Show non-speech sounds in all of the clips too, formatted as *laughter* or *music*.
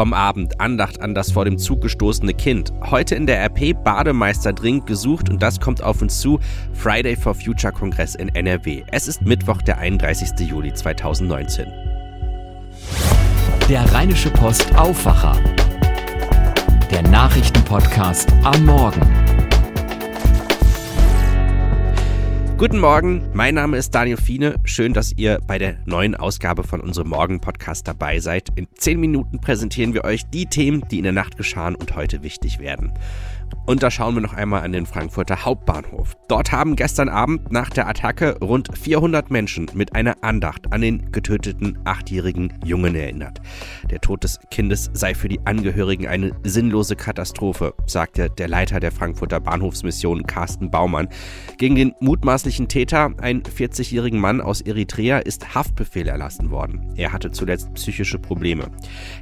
Vom Abend Andacht an das vor dem Zug gestoßene Kind. Heute in der RP Bademeister dringend gesucht und das kommt auf uns zu. Friday for Future Kongress in NRW. Es ist Mittwoch, der 31. Juli 2019. Der Rheinische Post Aufwacher. Der Nachrichtenpodcast am Morgen. Guten Morgen, mein Name ist Daniel Fiene. Schön, dass ihr bei der neuen Ausgabe von unserem Morgen-Podcast dabei seid. In zehn Minuten präsentieren wir euch die Themen, die in der Nacht geschahen und heute wichtig werden. Und da schauen wir noch einmal an den Frankfurter Hauptbahnhof. Dort haben gestern Abend nach der Attacke rund 400 Menschen mit einer Andacht an den getöteten achtjährigen Jungen erinnert. Der Tod des Kindes sei für die Angehörigen eine sinnlose Katastrophe, sagte der Leiter der Frankfurter Bahnhofsmission Carsten Baumann. Gegen den mutmaßlichen Täter, einen 40-jährigen Mann aus Eritrea, ist Haftbefehl erlassen worden. Er hatte zuletzt psychische Probleme.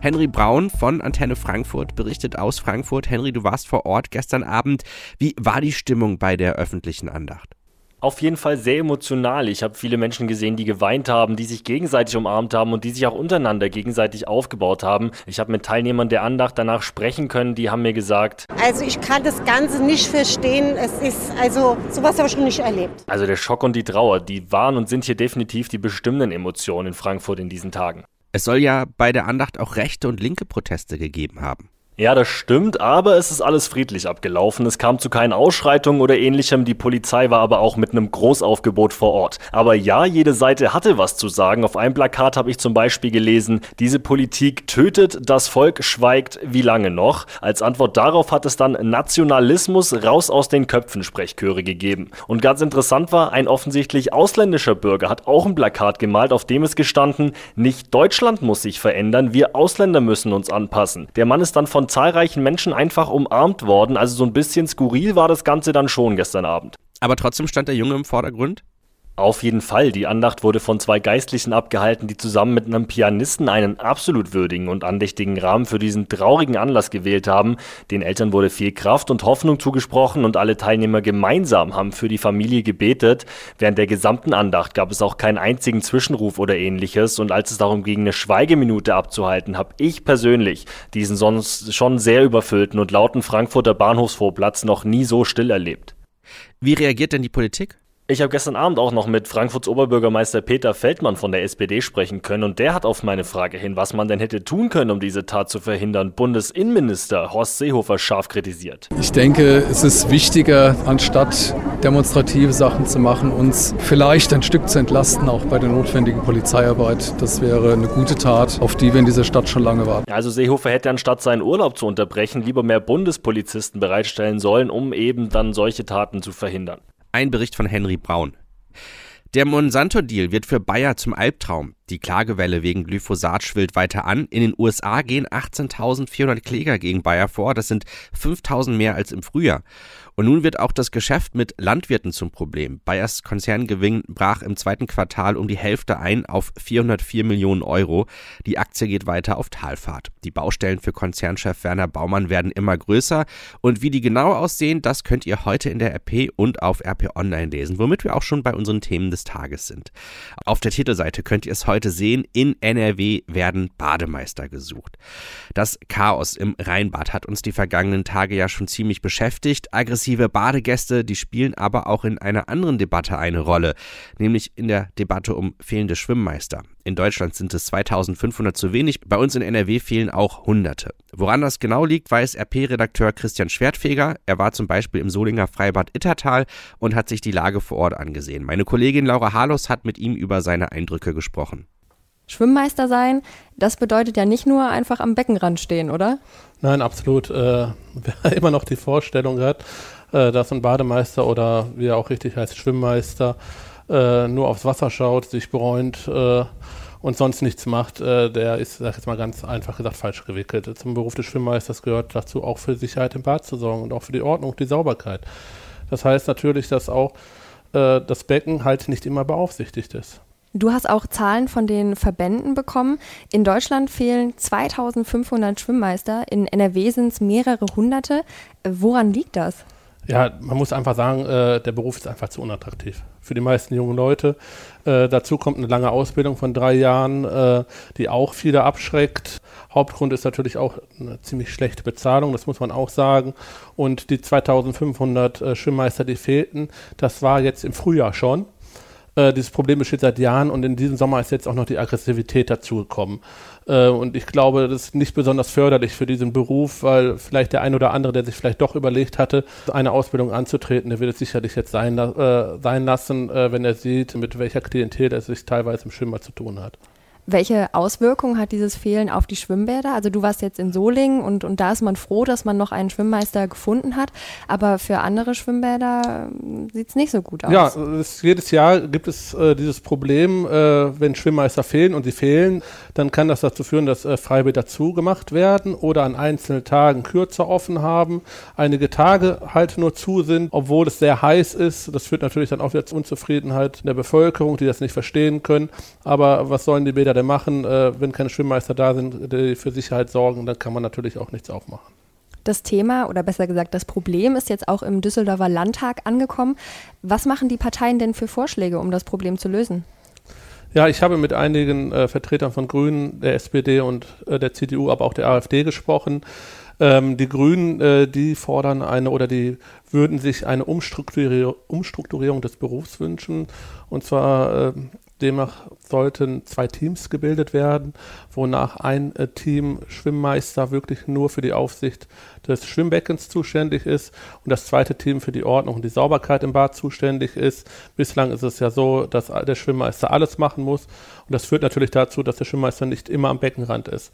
Henry Braun von Antenne Frankfurt berichtet aus Frankfurt. Henry, du warst vor Ort gestern Abend. Wie war die Stimmung bei der öffentlichen Andacht? Auf jeden Fall sehr emotional. Ich habe viele Menschen gesehen, die geweint haben, die sich gegenseitig umarmt haben und die sich auch untereinander gegenseitig aufgebaut haben. Ich habe mit Teilnehmern der Andacht danach sprechen können, die haben mir gesagt, also ich kann das Ganze nicht verstehen. Es ist, also sowas habe ich noch nicht erlebt. Also der Schock und die Trauer, die waren und sind hier definitiv die bestimmenden Emotionen in Frankfurt in diesen Tagen. Es soll ja bei der Andacht auch rechte und linke Proteste gegeben haben. Ja, das stimmt, aber es ist alles friedlich abgelaufen. Es kam zu keinen Ausschreitungen oder ähnlichem. Die Polizei war aber auch mit einem Großaufgebot vor Ort. Aber ja, jede Seite hatte was zu sagen. Auf einem Plakat habe ich zum Beispiel gelesen, diese Politik tötet, das Volk schweigt, wie lange noch? Als Antwort darauf hat es dann Nationalismus raus aus den Köpfen Sprechchöre gegeben. Und ganz interessant war, ein offensichtlich ausländischer Bürger hat auch ein Plakat gemalt, auf dem es gestanden, nicht Deutschland muss sich verändern, wir Ausländer müssen uns anpassen. Der Mann ist dann von zahlreichen Menschen einfach umarmt worden. Also so ein bisschen skurril war das Ganze dann schon gestern Abend. Aber trotzdem stand der Junge im Vordergrund? Auf jeden Fall. Die Andacht wurde von zwei Geistlichen abgehalten, die zusammen mit einem Pianisten einen absolut würdigen und andächtigen Rahmen für diesen traurigen Anlass gewählt haben. Den Eltern wurde viel Kraft und Hoffnung zugesprochen und alle Teilnehmer gemeinsam haben für die Familie gebetet. Während der gesamten Andacht gab es auch keinen einzigen Zwischenruf oder ähnliches und als es darum ging, eine Schweigeminute abzuhalten, habe ich persönlich diesen sonst schon sehr überfüllten und lauten Frankfurter Bahnhofsvorplatz noch nie so still erlebt. Wie reagiert denn die Politik? Ich habe gestern Abend auch noch mit Frankfurts Oberbürgermeister Peter Feldmann von der SPD sprechen können und der hat auf meine Frage hin, was man denn hätte tun können, um diese Tat zu verhindern, Bundesinnenminister Horst Seehofer scharf kritisiert. Ich denke, es ist wichtiger, anstatt demonstrative Sachen zu machen, uns vielleicht ein Stück zu entlasten, auch bei der notwendigen Polizeiarbeit. Das wäre eine gute Tat, auf die wir in dieser Stadt schon lange warten. Also Seehofer hätte anstatt seinen Urlaub zu unterbrechen, lieber mehr Bundespolizisten bereitstellen sollen, um eben dann solche Taten zu verhindern. Ein Bericht von Henry Braun. Der Monsanto-Deal wird für Bayer zum Albtraum. Die Klagewelle wegen Glyphosat schwillt weiter an. In den USA gehen 18.400 Kläger gegen Bayer vor. Das sind 5.000 mehr als im Frühjahr. Und nun wird auch das Geschäft mit Landwirten zum Problem. Bayers Konzerngewinn brach im zweiten Quartal um die Hälfte ein auf 404 Millionen Euro. Die Aktie geht weiter auf Talfahrt. Die Baustellen für Konzernchef Werner Baumann werden immer größer. Und wie die genau aussehen, das könnt ihr heute in der RP und auf RP Online lesen, womit wir auch schon bei unseren Themen des Tages sind. Auf der Titelseite könnt ihr es heute sehen. In NRW werden Bademeister gesucht. Das Chaos im Rheinbad hat uns die vergangenen Tage ja schon ziemlich beschäftigt. Aggressiv Aggressive Badegäste, die spielen aber auch in einer anderen Debatte eine Rolle, nämlich in der Debatte um fehlende Schwimmmeister. In Deutschland sind es 2500 zu wenig, bei uns in NRW fehlen auch Hunderte. Woran das genau liegt, weiß RP-Redakteur Christian Schwertfeger. Er war zum Beispiel im Solinger Freibad Ittertal und hat sich die Lage vor Ort angesehen. Meine Kollegin Laura Harlos hat mit ihm über seine Eindrücke gesprochen. Schwimmmeister sein, das bedeutet ja nicht nur einfach am Beckenrand stehen, oder? Nein, absolut. Äh, wer *laughs* immer noch die Vorstellung hat, äh, dass ein Bademeister oder wie er auch richtig heißt, Schwimmmeister, äh, nur aufs Wasser schaut, sich bräunt äh, und sonst nichts macht, äh, der ist, sag ich jetzt mal ganz einfach gesagt, falsch gewickelt. Zum Beruf des Schwimmmeisters gehört dazu auch für Sicherheit im Bad zu sorgen und auch für die Ordnung, die Sauberkeit. Das heißt natürlich, dass auch äh, das Becken halt nicht immer beaufsichtigt ist. Du hast auch Zahlen von den Verbänden bekommen. In Deutschland fehlen 2500 Schwimmmeister, in NRW sind es mehrere hunderte. Woran liegt das? Ja, man muss einfach sagen, äh, der Beruf ist einfach zu unattraktiv für die meisten jungen Leute. Äh, dazu kommt eine lange Ausbildung von drei Jahren, äh, die auch viele abschreckt. Hauptgrund ist natürlich auch eine ziemlich schlechte Bezahlung, das muss man auch sagen. Und die 2500 äh, Schwimmmeister, die fehlten, das war jetzt im Frühjahr schon. Äh, dieses Problem besteht seit Jahren und in diesem Sommer ist jetzt auch noch die Aggressivität dazugekommen. Äh, und ich glaube, das ist nicht besonders förderlich für diesen Beruf, weil vielleicht der ein oder andere, der sich vielleicht doch überlegt hatte, eine Ausbildung anzutreten, der wird es sicherlich jetzt sein, äh, sein lassen, äh, wenn er sieht, mit welcher Klientel er sich teilweise im Schwimmer zu tun hat. Welche Auswirkungen hat dieses Fehlen auf die Schwimmbäder? Also du warst jetzt in Solingen und, und da ist man froh, dass man noch einen Schwimmmeister gefunden hat, aber für andere Schwimmbäder ähm, sieht es nicht so gut aus. Ja, es, jedes Jahr gibt es äh, dieses Problem, äh, wenn Schwimmmeister fehlen und sie fehlen, dann kann das dazu führen, dass äh, Freibäder zugemacht werden oder an einzelnen Tagen kürzer offen haben, einige Tage halt nur zu sind, obwohl es sehr heiß ist. Das führt natürlich dann auch wieder zu Unzufriedenheit in der Bevölkerung, die das nicht verstehen können. Aber was sollen die Bäder denn machen, äh, wenn keine Schwimmmeister da sind, die für Sicherheit sorgen, dann kann man natürlich auch nichts aufmachen. Das Thema oder besser gesagt das Problem ist jetzt auch im Düsseldorfer Landtag angekommen. Was machen die Parteien denn für Vorschläge, um das Problem zu lösen? Ja, ich habe mit einigen äh, Vertretern von Grünen, der SPD und äh, der CDU, aber auch der AfD gesprochen. Ähm, die Grünen, äh, die fordern eine oder die würden sich eine Umstrukturierung, Umstrukturierung des Berufs wünschen. Und zwar äh, Demnach sollten zwei Teams gebildet werden, wonach ein äh, Team Schwimmmeister wirklich nur für die Aufsicht des Schwimmbeckens zuständig ist und das zweite Team für die Ordnung und die Sauberkeit im Bad zuständig ist. Bislang ist es ja so, dass der Schwimmmeister alles machen muss und das führt natürlich dazu, dass der Schwimmmeister nicht immer am Beckenrand ist.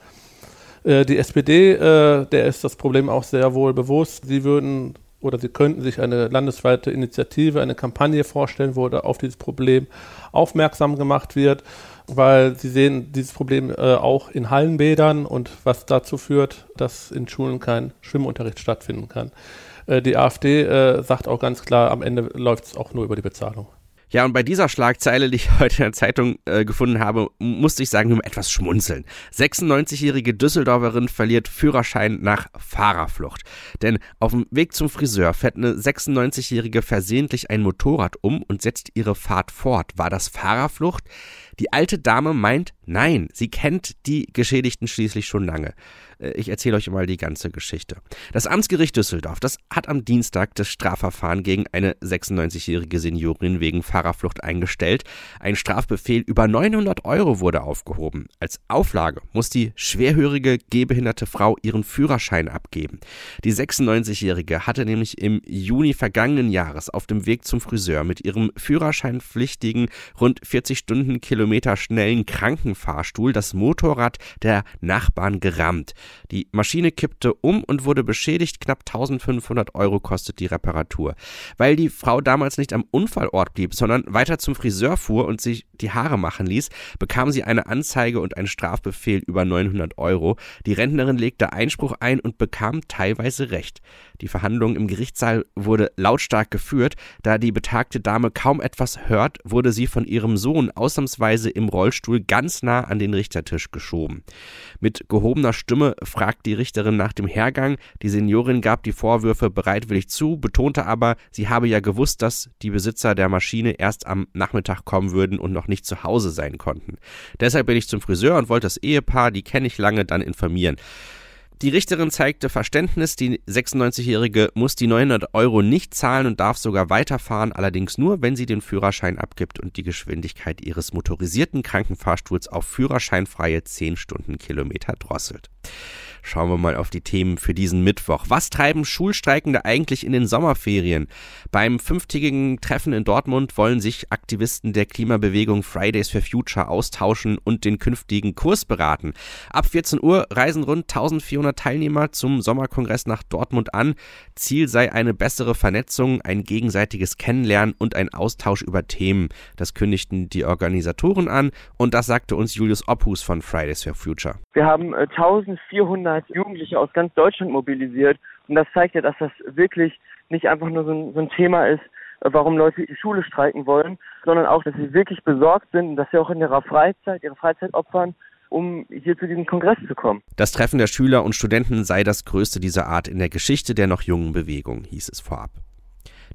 Äh, die SPD, äh, der ist das Problem auch sehr wohl bewusst. Sie würden oder Sie könnten sich eine landesweite Initiative, eine Kampagne vorstellen, wo auf dieses Problem aufmerksam gemacht wird, weil Sie sehen dieses Problem äh, auch in Hallenbädern und was dazu führt, dass in Schulen kein Schwimmunterricht stattfinden kann. Äh, die AfD äh, sagt auch ganz klar, am Ende läuft es auch nur über die Bezahlung. Ja, und bei dieser Schlagzeile, die ich *laughs* heute in der Zeitung äh, gefunden habe, musste ich sagen, nur etwas schmunzeln. 96-jährige Düsseldorferin verliert Führerschein nach Fahrerflucht. Denn auf dem Weg zum Friseur fährt eine 96-jährige versehentlich ein Motorrad um und setzt ihre Fahrt fort. War das Fahrerflucht? Die alte Dame meint, nein, sie kennt die Geschädigten schließlich schon lange. Äh, ich erzähle euch mal die ganze Geschichte. Das Amtsgericht Düsseldorf, das hat am Dienstag das Strafverfahren gegen eine 96-jährige Seniorin wegen Fahrerflucht eingestellt. Ein Strafbefehl über 900 Euro wurde aufgehoben. Als Auflage muss die schwerhörige, gehbehinderte Frau ihren Führerschein abgeben. Die 96-jährige hatte nämlich im Juni vergangenen Jahres auf dem Weg zum Friseur mit ihrem führerscheinpflichtigen, rund 40 Stundenkilometer schnellen Krankenfahrstuhl das Motorrad der Nachbarn gerammt. Die Maschine kippte um und wurde beschädigt. Knapp 1500 Euro kostet die Reparatur. Weil die Frau damals nicht am Unfallort blieb, sondern weiter zum Friseur fuhr und sich die Haare machen ließ, bekam sie eine Anzeige und einen Strafbefehl über 900 Euro. Die Rentnerin legte Einspruch ein und bekam teilweise Recht. Die Verhandlung im Gerichtssaal wurde lautstark geführt. Da die betagte Dame kaum etwas hört, wurde sie von ihrem Sohn ausnahmsweise im Rollstuhl ganz nah an den Richtertisch geschoben. Mit gehobener Stimme fragt die Richterin nach dem Hergang. Die Seniorin gab die Vorwürfe bereitwillig zu, betonte aber, sie habe ja gewusst, dass die Besitzer der Maschine erst am Nachmittag kommen würden und noch nicht zu Hause sein konnten. Deshalb bin ich zum Friseur und wollte das Ehepaar, die kenne ich lange, dann informieren. Die Richterin zeigte Verständnis, die 96-Jährige muss die 900 Euro nicht zahlen und darf sogar weiterfahren, allerdings nur, wenn sie den Führerschein abgibt und die Geschwindigkeit ihres motorisierten Krankenfahrstuhls auf führerscheinfreie 10 Stundenkilometer drosselt. Schauen wir mal auf die Themen für diesen Mittwoch. Was treiben Schulstreikende eigentlich in den Sommerferien? Beim fünftägigen Treffen in Dortmund wollen sich Aktivisten der Klimabewegung Fridays for Future austauschen und den künftigen Kurs beraten. Ab 14 Uhr reisen rund 1400 Teilnehmer zum Sommerkongress nach Dortmund an. Ziel sei eine bessere Vernetzung, ein gegenseitiges Kennenlernen und ein Austausch über Themen. Das kündigten die Organisatoren an und das sagte uns Julius Ophus von Fridays for Future. Wir haben äh, 1400 hat Jugendliche aus ganz Deutschland mobilisiert. Und das zeigt ja, dass das wirklich nicht einfach nur so ein, so ein Thema ist, äh, warum Leute die Schule streiken wollen, sondern auch, dass sie wirklich besorgt sind und dass sie auch in ihrer Freizeit, ihre Freizeit opfern, um hier zu diesem Kongress zu kommen. Das Treffen der Schüler und Studenten sei das größte dieser Art in der Geschichte der noch jungen Bewegung, hieß es vorab.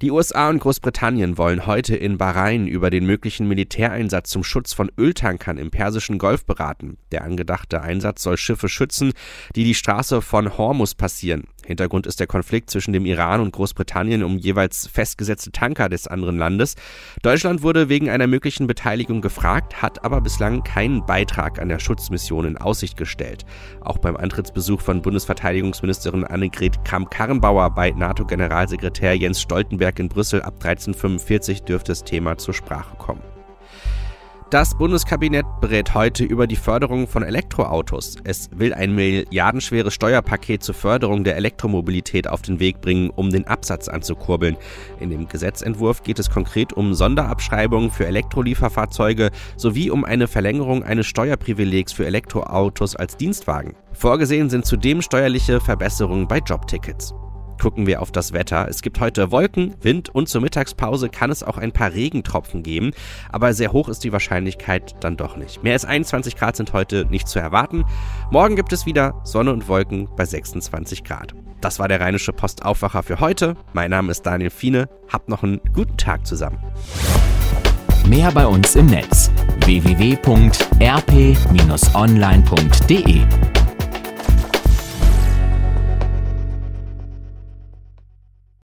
Die USA und Großbritannien wollen heute in Bahrain über den möglichen Militäreinsatz zum Schutz von Öltankern im Persischen Golf beraten. Der angedachte Einsatz soll Schiffe schützen, die die Straße von Hormuz passieren. Hintergrund ist der Konflikt zwischen dem Iran und Großbritannien um jeweils festgesetzte Tanker des anderen Landes. Deutschland wurde wegen einer möglichen Beteiligung gefragt, hat aber bislang keinen Beitrag an der Schutzmission in Aussicht gestellt. Auch beim Antrittsbesuch von Bundesverteidigungsministerin Annegret Kramp-Karrenbauer bei NATO-Generalsekretär Jens Stoltenberg in Brüssel ab 1345 dürfte das Thema zur Sprache kommen. Das Bundeskabinett berät heute über die Förderung von Elektroautos. Es will ein milliardenschweres Steuerpaket zur Förderung der Elektromobilität auf den Weg bringen, um den Absatz anzukurbeln. In dem Gesetzentwurf geht es konkret um Sonderabschreibungen für Elektrolieferfahrzeuge sowie um eine Verlängerung eines Steuerprivilegs für Elektroautos als Dienstwagen. Vorgesehen sind zudem steuerliche Verbesserungen bei Jobtickets gucken wir auf das Wetter. Es gibt heute Wolken, Wind und zur Mittagspause kann es auch ein paar Regentropfen geben, aber sehr hoch ist die Wahrscheinlichkeit dann doch nicht. Mehr als 21 Grad sind heute nicht zu erwarten. Morgen gibt es wieder Sonne und Wolken bei 26 Grad. Das war der Rheinische Postaufwacher für heute. Mein Name ist Daniel Fiene. Habt noch einen guten Tag zusammen. Mehr bei uns im Netz www.rp-online.de